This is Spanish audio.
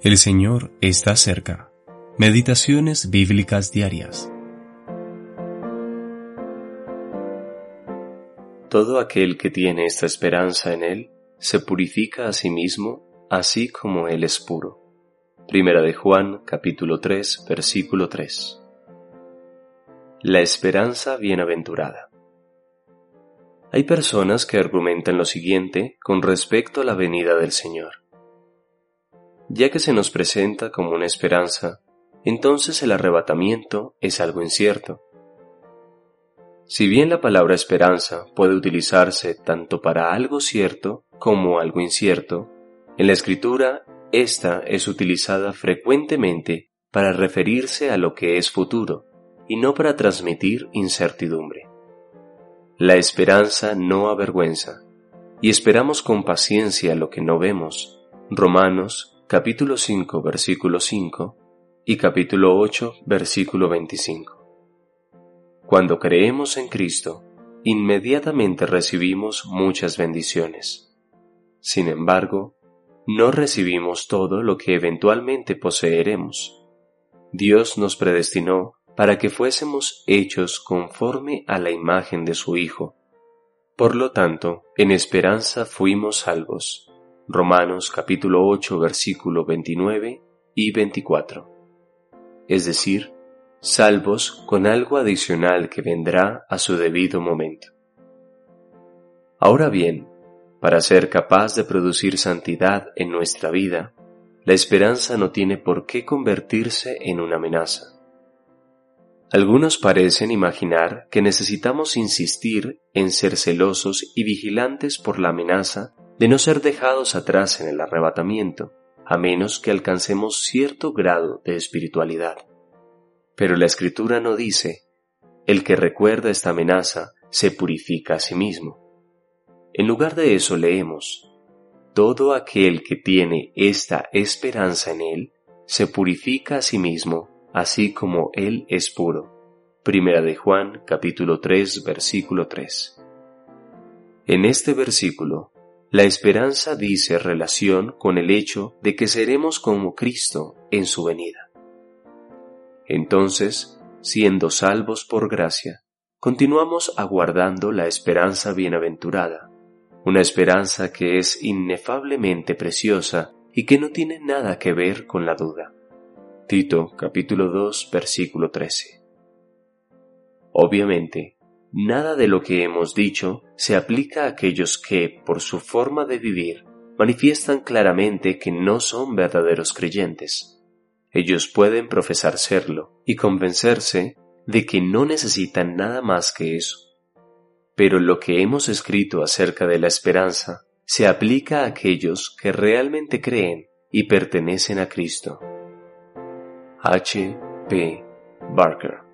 El Señor está cerca. Meditaciones bíblicas diarias. Todo aquel que tiene esta esperanza en Él se purifica a sí mismo, así como Él es puro. Primera de Juan, capítulo 3, versículo 3. La esperanza bienaventurada. Hay personas que argumentan lo siguiente con respecto a la venida del Señor ya que se nos presenta como una esperanza, entonces el arrebatamiento es algo incierto. Si bien la palabra esperanza puede utilizarse tanto para algo cierto como algo incierto, en la escritura esta es utilizada frecuentemente para referirse a lo que es futuro y no para transmitir incertidumbre. La esperanza no avergüenza, y esperamos con paciencia lo que no vemos. Romanos capítulo 5, versículo 5 y capítulo 8, versículo 25. Cuando creemos en Cristo, inmediatamente recibimos muchas bendiciones. Sin embargo, no recibimos todo lo que eventualmente poseeremos. Dios nos predestinó para que fuésemos hechos conforme a la imagen de su Hijo. Por lo tanto, en esperanza fuimos salvos. Romanos capítulo 8 versículo 29 y 24. Es decir, salvos con algo adicional que vendrá a su debido momento. Ahora bien, para ser capaz de producir santidad en nuestra vida, la esperanza no tiene por qué convertirse en una amenaza. Algunos parecen imaginar que necesitamos insistir en ser celosos y vigilantes por la amenaza de no ser dejados atrás en el arrebatamiento, a menos que alcancemos cierto grado de espiritualidad. Pero la escritura no dice, el que recuerda esta amenaza se purifica a sí mismo. En lugar de eso leemos, todo aquel que tiene esta esperanza en él, se purifica a sí mismo, así como él es puro. Primera de Juan capítulo 3 versículo 3. En este versículo la esperanza dice relación con el hecho de que seremos como Cristo en su venida. Entonces, siendo salvos por gracia, continuamos aguardando la esperanza bienaventurada, una esperanza que es inefablemente preciosa y que no tiene nada que ver con la duda. Tito capítulo 2 versículo 13. Obviamente, Nada de lo que hemos dicho se aplica a aquellos que, por su forma de vivir, manifiestan claramente que no son verdaderos creyentes. Ellos pueden profesar serlo y convencerse de que no necesitan nada más que eso. Pero lo que hemos escrito acerca de la esperanza se aplica a aquellos que realmente creen y pertenecen a Cristo. H. P. Barker